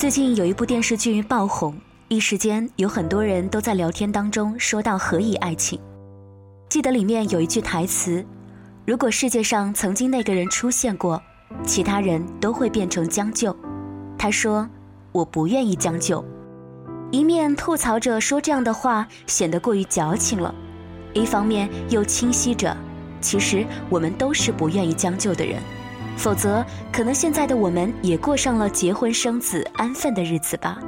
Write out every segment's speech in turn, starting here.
最近有一部电视剧爆红，一时间有很多人都在聊天当中说到何以爱情。记得里面有一句台词：“如果世界上曾经那个人出现过，其他人都会变成将就。”他说：“我不愿意将就。”一面吐槽着说这样的话显得过于矫情了，一方面又清晰着，其实我们都是不愿意将就的人。否则，可能现在的我们也过上了结婚生子、安分的日子吧。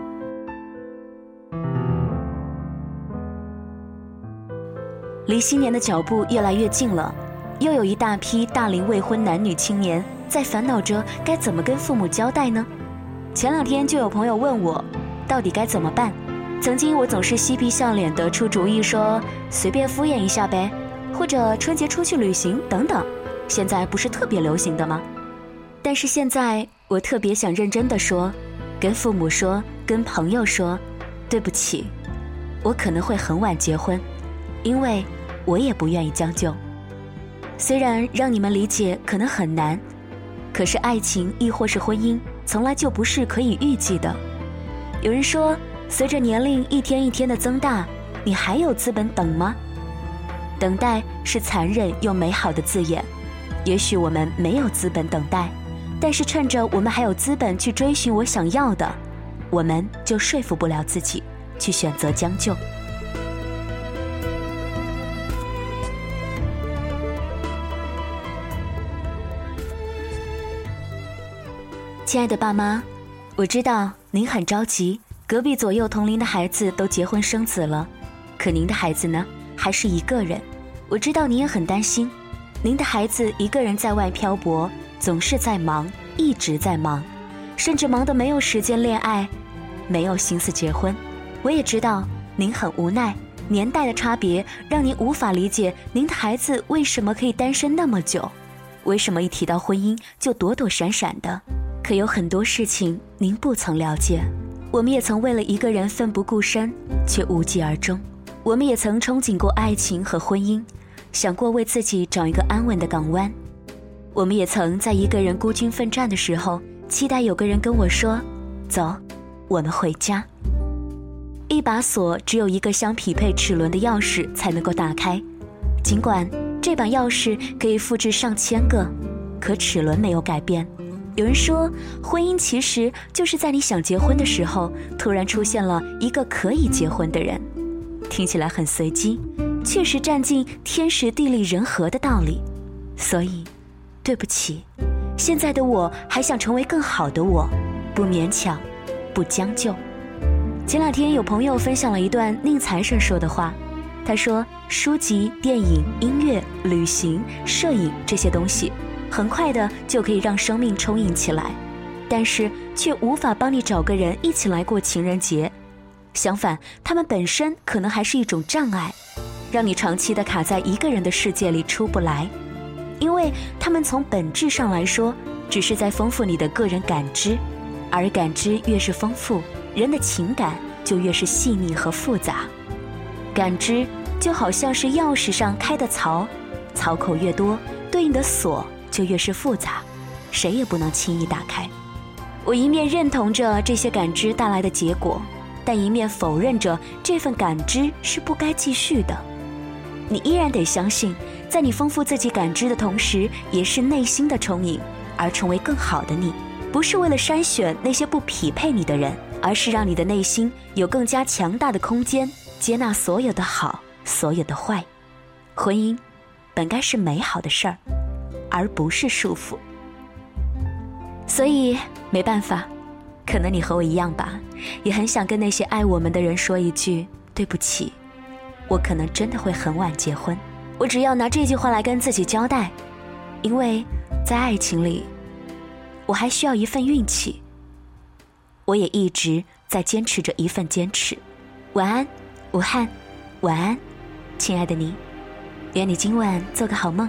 离新年的脚步越来越近了，又有一大批大龄未婚男女青年在烦恼着该怎么跟父母交代呢？前两天就有朋友问我，到底该怎么办？曾经我总是嬉皮笑脸的出主意，说随便敷衍一下呗，或者春节出去旅行等等。现在不是特别流行的吗？但是现在，我特别想认真的说，跟父母说，跟朋友说，对不起，我可能会很晚结婚，因为我也不愿意将就。虽然让你们理解可能很难，可是爱情亦或是婚姻，从来就不是可以预计的。有人说，随着年龄一天一天的增大，你还有资本等吗？等待是残忍又美好的字眼，也许我们没有资本等待。但是趁着我们还有资本去追寻我想要的，我们就说服不了自己去选择将就。亲爱的爸妈，我知道您很着急，隔壁左右同龄的孩子都结婚生子了，可您的孩子呢，还是一个人。我知道您也很担心，您的孩子一个人在外漂泊。总是在忙，一直在忙，甚至忙得没有时间恋爱，没有心思结婚。我也知道您很无奈，年代的差别让您无法理解您的孩子为什么可以单身那么久，为什么一提到婚姻就躲躲闪闪的。可有很多事情您不曾了解，我们也曾为了一个人奋不顾身，却无疾而终。我们也曾憧憬过爱情和婚姻，想过为自己找一个安稳的港湾。我们也曾在一个人孤军奋战的时候，期待有个人跟我说：“走，我们回家。”一把锁只有一个相匹配齿轮的钥匙才能够打开，尽管这把钥匙可以复制上千个，可齿轮没有改变。有人说，婚姻其实就是在你想结婚的时候，突然出现了一个可以结婚的人，听起来很随机，确实占尽天时地利人和的道理，所以。对不起，现在的我还想成为更好的我，不勉强，不将就。前两天有朋友分享了一段宁财神说的话，他说：“书籍、电影、音乐、旅行、摄影这些东西，很快的就可以让生命充盈起来，但是却无法帮你找个人一起来过情人节。相反，他们本身可能还是一种障碍，让你长期的卡在一个人的世界里出不来。”因为他们从本质上来说，只是在丰富你的个人感知，而感知越是丰富，人的情感就越是细腻和复杂。感知就好像是钥匙上开的槽，槽口越多，对应的锁就越是复杂，谁也不能轻易打开。我一面认同着这些感知带来的结果，但一面否认着这份感知是不该继续的。你依然得相信。在你丰富自己感知的同时，也是内心的充盈，而成为更好的你，不是为了筛选那些不匹配你的人，而是让你的内心有更加强大的空间，接纳所有的好，所有的坏。婚姻本该是美好的事儿，而不是束缚。所以没办法，可能你和我一样吧，也很想跟那些爱我们的人说一句对不起。我可能真的会很晚结婚，我只要拿这句话来跟自己交代，因为在爱情里，我还需要一份运气。我也一直在坚持着一份坚持。晚安，武汉，晚安，亲爱的你，愿你今晚做个好梦。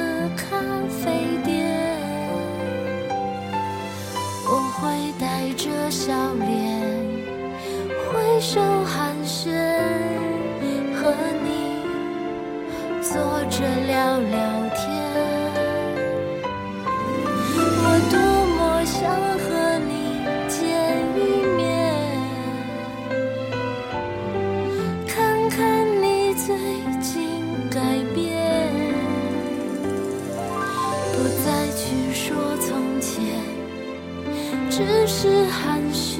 聊聊天。我多么想和你见一面，看看你最近改变，不再去说从前。只是寒暄，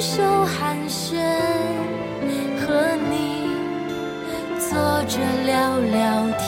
手寒暄，和你坐着聊聊天。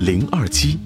零二七。